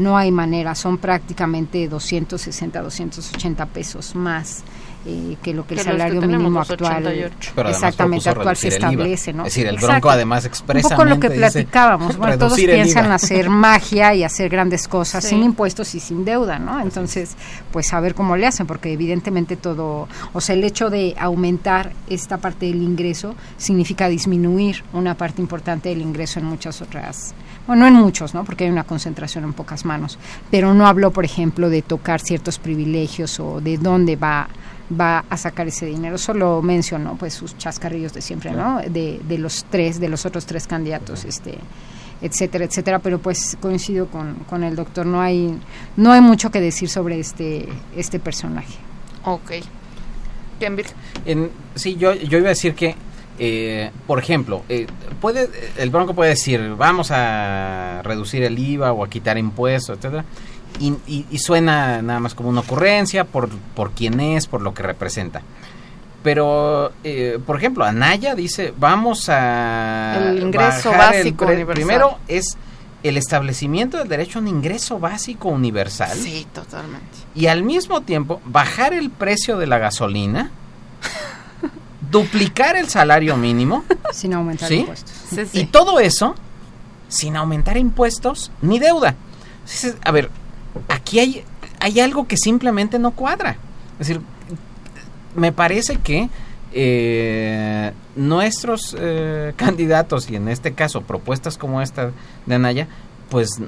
no hay manera, son prácticamente 260, 280 pesos más eh, que lo que el salario mínimo actual exactamente actual se establece no es decir el bronco además expresa un poco lo que platicábamos bueno todos piensan hacer magia y hacer grandes cosas sin impuestos y sin deuda no entonces pues a ver cómo le hacen porque evidentemente todo o sea el hecho de aumentar esta parte del ingreso significa disminuir una parte importante del ingreso en muchas otras bueno, no en muchos, ¿no? Porque hay una concentración en pocas manos, pero no habló, por ejemplo, de tocar ciertos privilegios o de dónde va va a sacar ese dinero. Solo mencionó pues sus chascarrillos de siempre, ¿no? De, de los tres, de los otros tres candidatos, este etcétera, etcétera, pero pues coincido con, con el doctor, no hay, no hay mucho que decir sobre este, este personaje. Ok. Bien, en, sí, yo, yo iba a decir que, eh, por ejemplo, eh, puede, el Bronco puede decir, vamos a reducir el IVA o a quitar impuestos, etcétera, y, suena nada más como una ocurrencia por, por quién es, por lo que representa. Pero, eh, por ejemplo, Anaya dice, vamos a... El ingreso básico Primero es el establecimiento del derecho a un ingreso básico universal. Sí, totalmente. Y al mismo tiempo, bajar el precio de la gasolina, duplicar el salario mínimo. Sin aumentar impuestos. Y todo eso sin aumentar impuestos ni deuda. A ver, aquí hay, hay algo que simplemente no cuadra. Es decir, me parece que eh, nuestros eh, candidatos, y en este caso propuestas como esta de Anaya, pues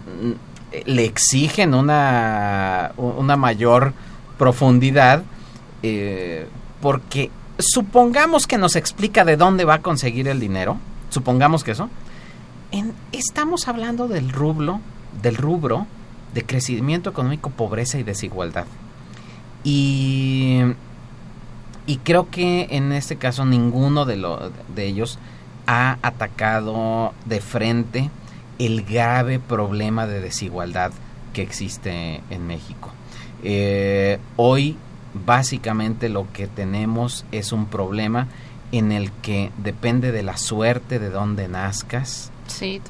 le exigen una, una mayor profundidad, eh, porque supongamos que nos explica de dónde va a conseguir el dinero, supongamos que eso, estamos hablando del rublo, del rubro de crecimiento económico, pobreza y desigualdad. Y, y creo que en este caso ninguno de, lo, de ellos ha atacado de frente el grave problema de desigualdad que existe en México. Eh, hoy básicamente lo que tenemos es un problema en el que depende de la suerte de donde nazcas,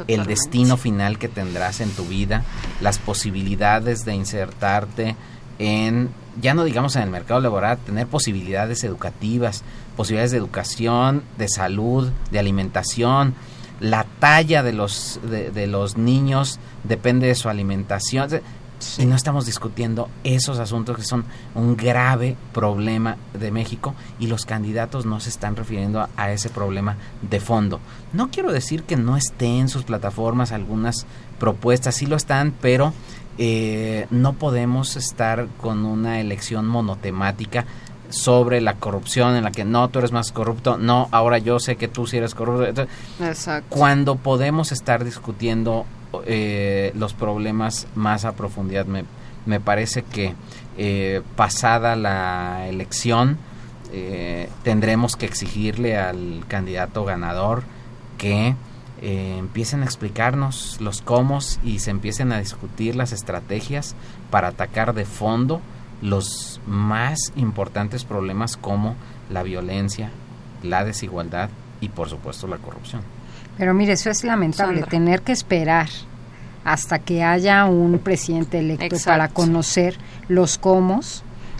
el destino final que tendrás en tu vida, las posibilidades de insertarte en, ya no digamos en el mercado laboral, tener posibilidades educativas, posibilidades de educación, de salud, de alimentación, la talla de los, de los niños depende de su alimentación. Y no estamos discutiendo esos asuntos que son un grave problema de México y los candidatos no se están refiriendo a, ese problema de fondo. No quiero decir que no estén en sus plataformas algunas propuestas, sí lo están, pero eh, no podemos estar con una elección monotemática sobre la corrupción en la que no, tú eres más corrupto, no, ahora yo sé que tú sí eres corrupto. Exacto. Cuando podemos estar discutiendo eh, los problemas más a profundidad. Me, me parece que eh, pasada la elección eh, tendremos que exigirle al candidato ganador que empiecen a explicarnos los cómo y se empiecen a discutir las estrategias para atacar de fondo los más importantes problemas como la violencia, la desigualdad y por supuesto la corrupción. Pero mire, eso es lamentable, tener que esperar hasta que haya un presidente electo para conocer los cómo,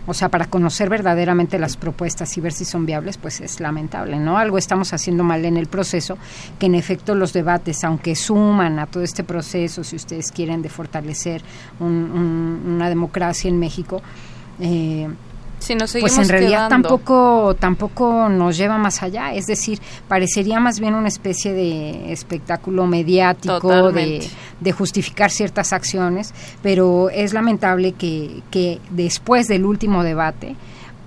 o sea, para conocer verdaderamente las propuestas y ver si son viables, pues es lamentable, ¿no? Algo estamos haciendo mal en el proceso, que en efecto los debates, aunque suman a todo este proceso, si ustedes quieren, de fortalecer una democracia en México, eh, pues en realidad tampoco tampoco nos lleva más allá. Es decir parecería más bien una especie de espectáculo mediático de, de, justificar ciertas acciones pero es lamentable que, que después del último debate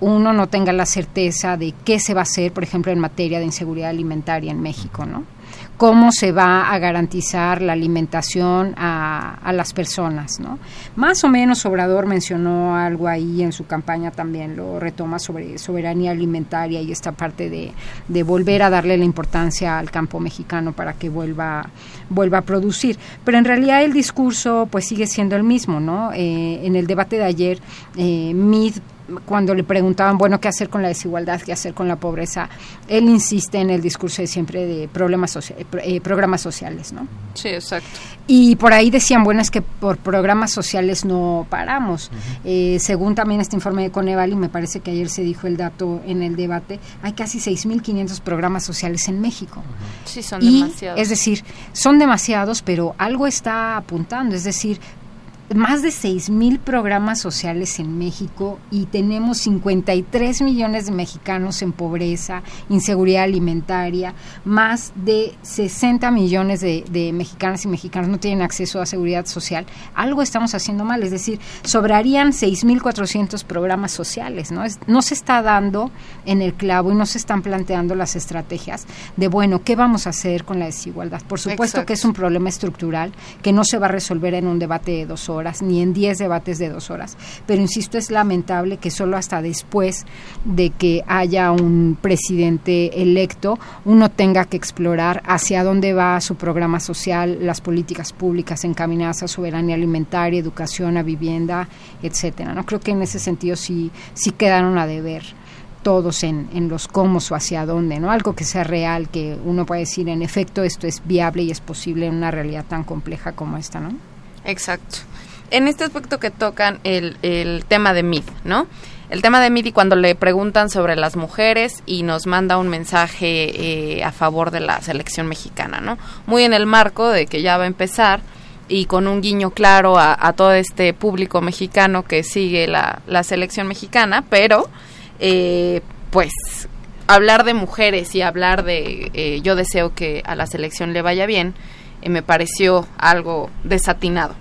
uno no tenga la certeza de qué se va a hacer, por ejemplo, en materia de inseguridad alimentaria en México, ¿no? Cómo se va a garantizar la alimentación a, las personas, ¿no? Más o menos Obrador mencionó algo ahí en su campaña también, lo retoma sobre soberanía alimentaria y esta parte de, volver a darle la importancia al campo mexicano para que vuelva, vuelva a producir. Pero en realidad el discurso pues sigue siendo el mismo, ¿no? Eh, en el debate de ayer, eh, Mid cuando le preguntaban, bueno, ¿qué hacer con la desigualdad? ¿Qué hacer con la pobreza? Él insiste en el discurso de siempre de problemas eh, programas sociales, ¿no? Sí, exacto. Y por ahí decían, bueno, es que por programas sociales no paramos. Eh, según también este informe de Coneval, y me parece que ayer se dijo el dato en el debate, hay casi 6.500 programas sociales en México. Sí, son demasiados. Es decir, son demasiados, pero algo está apuntando. Es decir, más de 6 mil programas sociales en México y tenemos 53 millones de mexicanos en pobreza, inseguridad alimentaria, más de 60 millones de, de mexicanas y mexicanos no tienen acceso a seguridad social. Algo estamos haciendo mal, es decir, sobrarían 6.400 programas sociales, ¿no? no se está dando en el clavo y no se están planteando las estrategias de, bueno, ¿qué vamos a hacer con la desigualdad? Por supuesto que es un problema estructural que no se va a resolver en un debate de dos horas horas, ni en 10 debates de dos horas. Pero insisto, es lamentable que solo hasta después de que haya un presidente electo, uno tenga que explorar hacia dónde va su programa social, las políticas públicas encaminadas a soberanía alimentaria, educación, a vivienda, etcétera. No creo que en ese sentido sí, sí quedaron a deber todos en, en los cómo o hacia dónde, ¿no? Algo que sea real, que uno pueda decir, en efecto, esto es viable y es posible en una realidad tan compleja como esta, ¿no? Exacto en este aspecto que tocan el, el tema de MID, ¿no? El tema de MID y cuando le preguntan sobre las mujeres y nos manda un mensaje eh, a favor de la selección mexicana, ¿no? Muy en el marco de que ya va a empezar y con un guiño claro a, todo este público mexicano que sigue la, la selección mexicana, pero eh, pues hablar de mujeres y hablar de eh, yo deseo que a la selección le vaya bien, me pareció algo desatinado.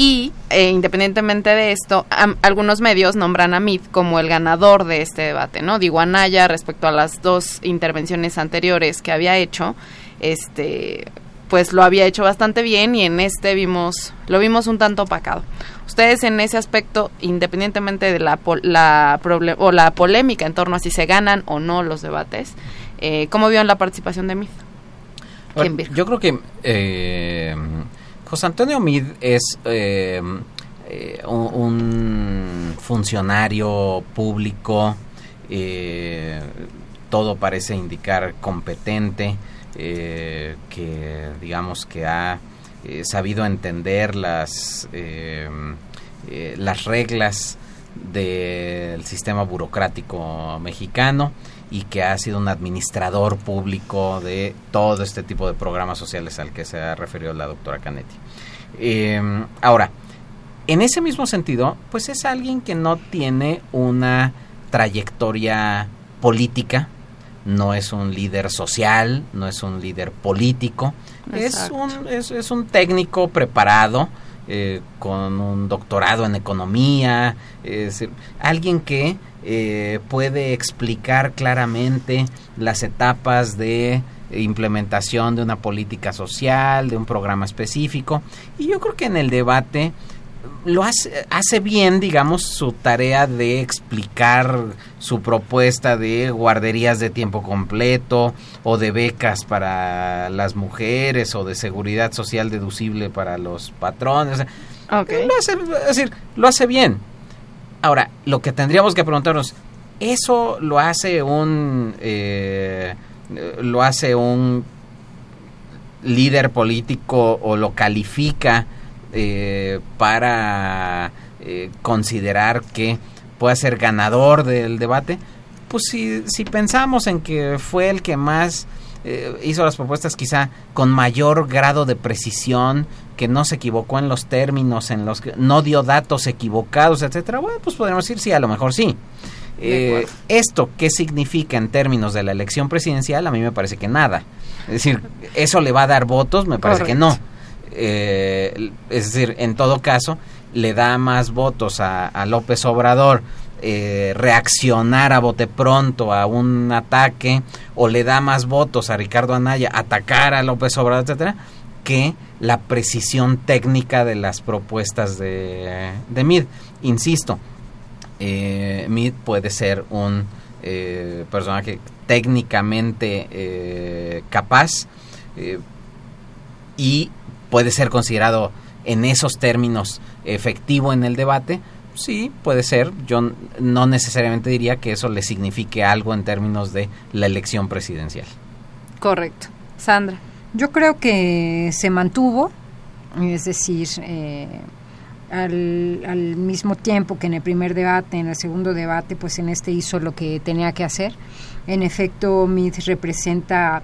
Y eh, independientemente de esto, algunos medios nombran a Mid como el ganador de este debate, ¿no? Digo, Anaya, respecto a las dos intervenciones anteriores que había hecho, este pues lo había hecho bastante bien y en este vimos lo vimos un tanto opacado. Ustedes en ese aspecto, independientemente de la, la o la polémica en torno a si se ganan o no los debates, eh, ¿cómo vieron la participación de Mid? yo creo que eh, José Antonio Mid es eh, eh, un, funcionario público, eh, todo parece indicar competente, que digamos que ha sabido entender las, las reglas del sistema burocrático mexicano y que ha sido un administrador público de todo este tipo de programas sociales al que se ha referido la doctora Canetti. Em, ahora, en ese mismo sentido, pues es alguien que no tiene una trayectoria política, no es un líder social, no es un líder político, es un, es, un técnico preparado, eh, con un doctorado en economía, es alguien que eh, puede explicar claramente las etapas de implementación de una política social, de un programa específico. Y yo creo que en el debate lo hace, hace bien, digamos, su tarea de explicar su propuesta de guarderías de tiempo completo o de becas para las mujeres o de seguridad social deducible para los patrones. Lo hace, es decir, lo hace bien. Ahora, lo que tendríamos que preguntarnos, ¿eso lo hace un... Eh, lo hace un líder político o lo califica eh, para eh, considerar que pueda ser ganador del debate, pues si, si pensamos en que fue el que más hizo las propuestas quizá con mayor grado de precisión, que no se equivocó en los términos, en los que no dio datos equivocados, etcétera, bueno, pues podríamos decir sí, a lo mejor sí. Eh, esto, ¿qué significa en términos de la elección presidencial? A mí me parece que nada. Es decir, ¿eso le va a dar votos? Me parece que no. Eh, es decir, en todo caso, le da más votos a, López Obrador eh, reaccionar a bote pronto a un ataque o le da más votos a Ricardo Anaya atacar a López Obrador, etcétera, que la precisión técnica de las propuestas de, de Mid. Insisto, eh, Mid puede ser un eh, personaje técnicamente capaz y puede ser considerado en esos términos efectivo en el debate, sí, puede ser. Yo no necesariamente diría que eso le signifique algo en términos de la elección presidencial. Correcto. Sandra. Yo creo que se mantuvo, es decir, eh, al, al, mismo tiempo que en el primer debate, en el segundo debate, pues en este hizo lo que tenía que hacer. En efecto, MIT representa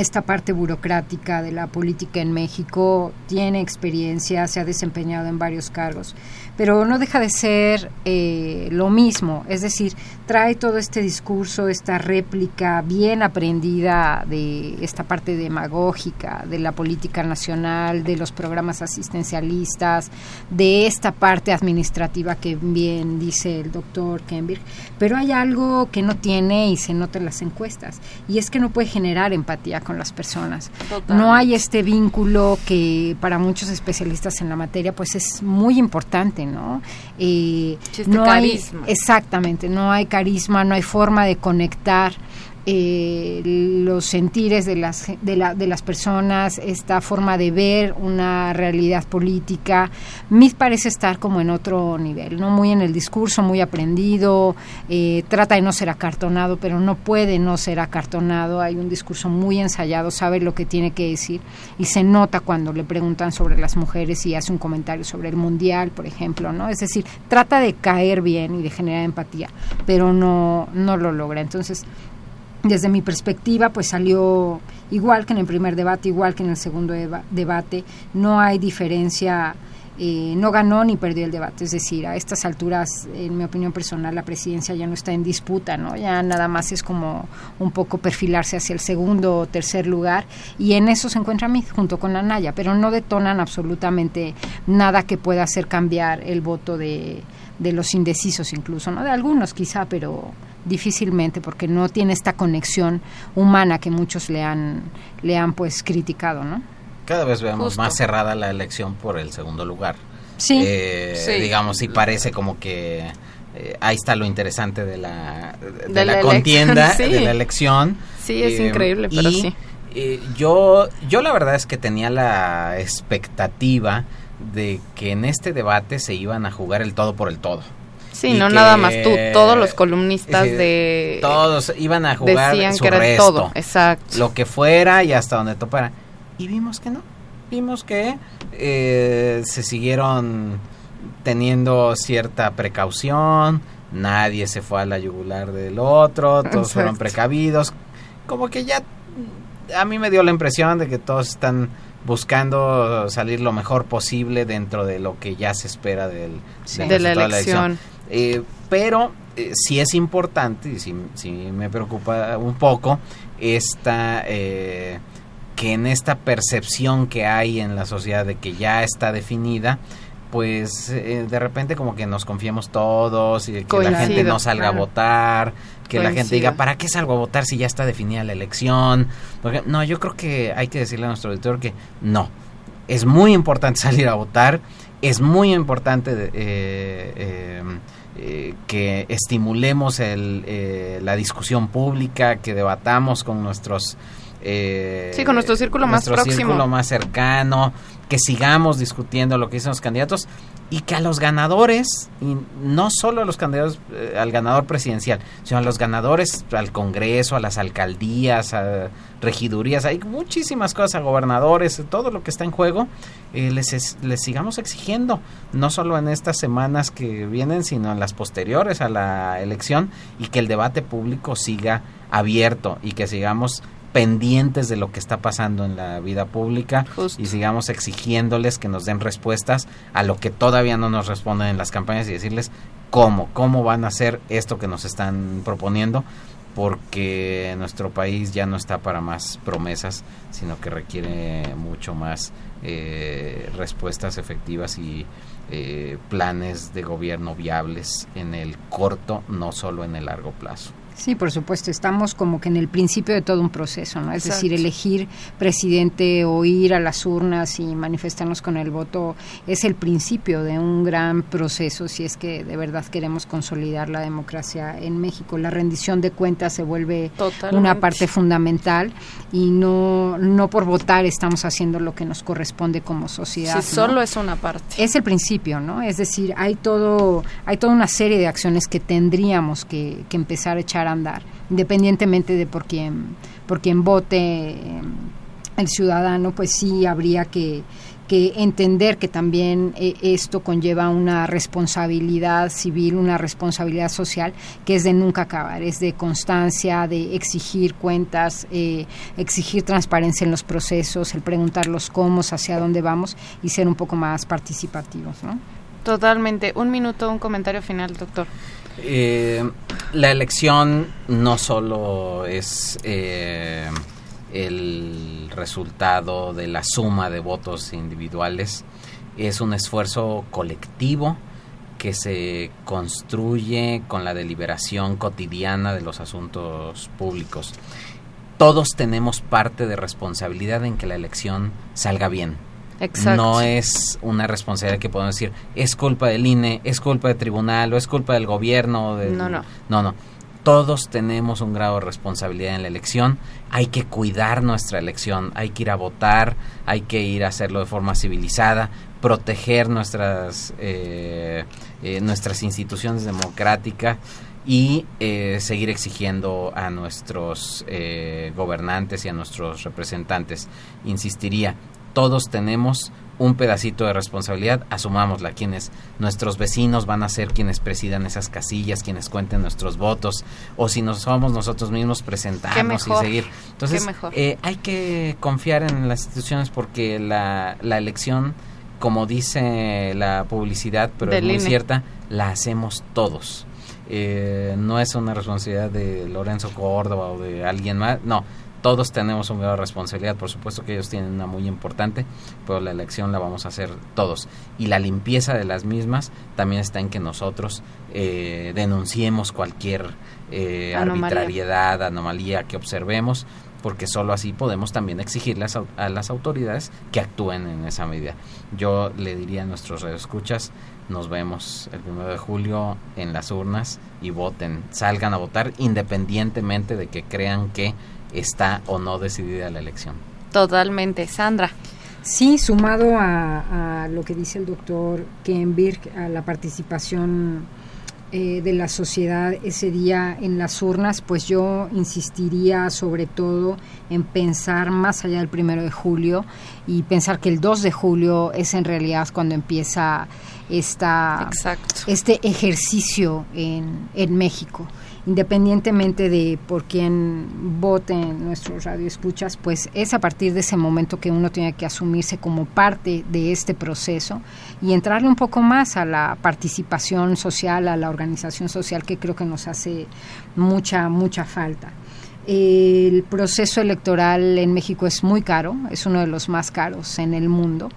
esta parte burocrática de la política en México, tiene experiencia, se ha desempeñado en varios cargos, pero no deja de ser eh, lo mismo, es decir, trae todo este discurso, esta réplica bien aprendida de esta parte demagógica de la política nacional, de los programas asistencialistas, de esta parte administrativa que bien dice el doctor Kenberg, pero hay algo que no tiene y se nota en las encuestas, y es que no puede generar empatía con las personas. No hay este vínculo que para muchos especialistas en la materia pues es muy importante, ¿no? Eh, no carisma. Hay, exactamente, no hay carisma, no hay forma de conectar eh, los sentires de las, de, la, de las personas, esta forma de ver una realidad política. Mid parece estar como en otro nivel, no muy en el discurso, muy aprendido, eh, trata de no ser acartonado, pero no puede no ser acartonado. Hay un discurso muy ensayado, sabe lo que tiene que decir y se nota cuando le preguntan sobre las mujeres y hace un comentario sobre el mundial, por ejemplo, ¿no? Es decir, trata de caer bien y de generar empatía, pero no, no lo logra. Entonces, desde mi perspectiva, pues salió igual que en el primer debate, igual que en el segundo debate. No hay diferencia, eh, no ganó ni perdió el debate. Es decir, a estas alturas, en mi opinión personal, la presidencia ya no está en disputa, ¿no? Ya nada más es como un poco perfilarse hacia el segundo o tercer lugar. Y en eso se encuentra mí, junto con Anaya, pero no detonan absolutamente nada que pueda hacer cambiar el voto de, de los indecisos, incluso, ¿no? De algunos quizá, pero difícilmente porque no tiene esta conexión humana que muchos le han le han pues criticado, ¿no? Cada vez vemos más cerrada la elección por el segundo lugar. Sí. Eh, digamos, y parece como que eh, ahí está lo interesante de la, de, la, contienda, de la elección. Sí, es eh, increíble, pero sí. yo, yo la verdad es que tenía la expectativa de que en este debate se iban a jugar el todo por el todo. Sí, no nada más tú, todos los columnistas de... Todos iban a jugar decían su que era resto, todo, exacto. Lo que fuera y hasta donde topara. Y vimos que no. Vimos que eh, se siguieron teniendo cierta precaución, nadie se fue a la yugular del otro, todos fueron precavidos. Como que ya a mí me dio la impresión de que todos están buscando salir lo mejor posible dentro de lo que ya se espera del, de la elección. Eh, pero eh, sí es importante, y sí, me preocupa un poco, esta, eh, que en esta percepción que hay en la sociedad de que ya está definida, pues de repente como que nos confiemos todos y que la gente no salga a votar, que la gente diga, ¿para qué salgo a votar si ya está definida la elección? Porque, no, yo creo que hay que decirle a nuestro auditor que no, es muy importante salir a votar, es muy importante eh, eh, que estimulemos el, eh, la discusión pública, que debatamos con nuestros... Eh, sí, con nuestro círculo más próximo. círculo más cercano, que sigamos discutiendo lo que dicen los candidatos y que a los ganadores, y no solo a los candidatos eh, al ganador presidencial, sino a los ganadores al Congreso, a las alcaldías, a regidurías, hay muchísimas cosas, a gobernadores, todo lo que está en juego, eh, les, les sigamos exigiendo, no solo en estas semanas que vienen, sino en las posteriores a la elección, y que el debate público siga abierto y que sigamos pendientes de lo que está pasando en la vida pública y sigamos exigiéndoles que nos den respuestas a lo que todavía no nos responden en las campañas y decirles cómo, cómo van a hacer esto que nos están proponiendo, porque nuestro país ya no está para más promesas, sino que requiere mucho más eh, respuestas efectivas y eh, planes de gobierno viables en el corto, no solo en el largo plazo. Sí, por supuesto, estamos como que en el principio de todo un proceso, ¿no? Es decir, elegir presidente o ir a las urnas y manifestarnos con el voto es el principio de un gran proceso si es que de verdad queremos consolidar la democracia en México. La rendición de cuentas se vuelve una parte fundamental y no no por votar estamos haciendo lo que nos corresponde como sociedad. Sí, solo es una parte. Es el principio, ¿no? Es decir, hay todo hay toda una serie de acciones que tendríamos que, que empezar a echar andar, independientemente de por quién, por quién vote eh, el ciudadano, pues sí habría que, que entender que también eh, esto conlleva una responsabilidad civil, una responsabilidad social que es de nunca acabar, es de constancia, de exigir cuentas, eh, exigir transparencia en los procesos, el preguntar los cómo, hacia dónde vamos y ser un poco más participativos, ¿no? Totalmente. Un minuto, un comentario final, doctor. Eh, la elección no solo es eh, el resultado de la suma de votos individuales, es un esfuerzo colectivo que se construye con la deliberación cotidiana de los asuntos públicos. Todos tenemos parte de responsabilidad en que la elección salga bien no es una responsabilidad que podemos decir, es culpa del INE, es culpa del tribunal o es culpa del gobierno. no, no. No, no. Todos tenemos un grado de responsabilidad en la elección. Hay que cuidar nuestra elección. Hay que ir a votar. Hay que ir a hacerlo de forma civilizada. Proteger nuestras, eh, eh, nuestras instituciones democráticas y eh, seguir exigiendo a nuestros gobernantes y a nuestros representantes. Insistiría, todos tenemos un pedacito de responsabilidad, asumámosla, quienes nuestros vecinos van a ser quienes presidan esas casillas, quienes cuenten nuestros votos, o si nos somos nosotros mismos presentarnos y seguir. Entonces, eh, hay que confiar en las instituciones porque la, la elección, como dice la publicidad, pero es muy cierta, la hacemos todos. Eh, no es una responsabilidad de Lorenzo Córdoba o de alguien más, no, todos tenemos una responsabilidad, por supuesto que ellos tienen una muy importante, pero la elección la vamos a hacer todos. Y la limpieza de las mismas también está en que nosotros eh, denunciemos cualquier eh, arbitrariedad, anomalía que observemos, porque solo así podemos también exigirles a, las autoridades que actúen en esa medida. Yo le diría a nuestros radioescuchas, nos vemos el primero de julio en las urnas y voten, salgan a votar independientemente de que crean que está o no decidida la elección. Totalmente, Sandra. Sí, sumado a, lo que dice el doctor Kenbirk, a la participación eh, de la sociedad ese día en las urnas, pues yo insistiría sobre todo en pensar más allá del primero de julio y pensar que el 2 de julio es en realidad cuando empieza esta, este ejercicio en, en México independientemente de por quién voten nuestros radioescuchas, pues es a partir de ese momento que uno tiene que asumirse como parte de este proceso y entrarle un poco más a la participación social, a la organización social que creo que nos hace mucha, mucha falta. El proceso electoral en México es muy caro, es uno de los más caros en el mundo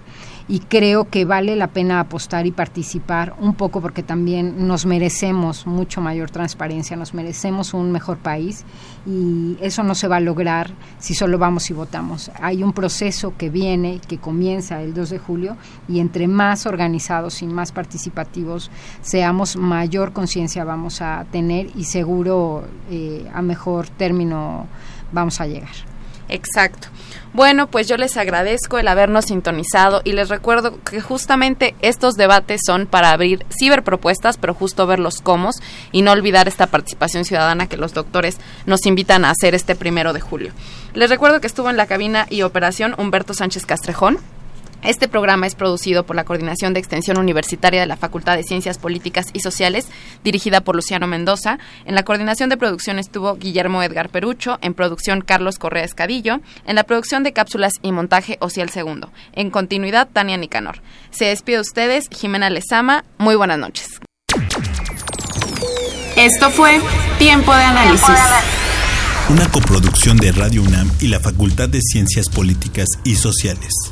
y creo que vale la pena apostar y participar un poco porque también nos merecemos mucho mayor transparencia, nos merecemos un mejor país y eso no se va a lograr si solo vamos y votamos. Hay un proceso que viene, que comienza el 2 de julio y entre más organizados y más participativos seamos, mayor conciencia vamos a tener y seguro eh, a mejor término vamos a llegar. Exacto. Bueno, pues yo les agradezco el habernos sintonizado y les recuerdo que justamente estos debates son para abrir ciberpropuestas, pero justo ver los cómo y no olvidar esta participación ciudadana que los doctores nos invitan a hacer este primero de julio. Les recuerdo que estuvo en la cabina y operación Humberto Sánchez Castrejón. Este programa es producido por la Coordinación de Extensión Universitaria de la Facultad de Ciencias Políticas y Sociales, dirigida por Luciano Mendoza. En la coordinación de producción estuvo Guillermo Edgar Perucho, en producción Carlos Correa Escadillo, en la producción de cápsulas y montaje Ociel Segundo. En continuidad, Tania Nicanor. Se despide de ustedes, Jimena Lezama. Muy buenas noches. Esto fue Tiempo de Análisis. Una coproducción de Radio UNAM y la Facultad de Ciencias Políticas y Sociales.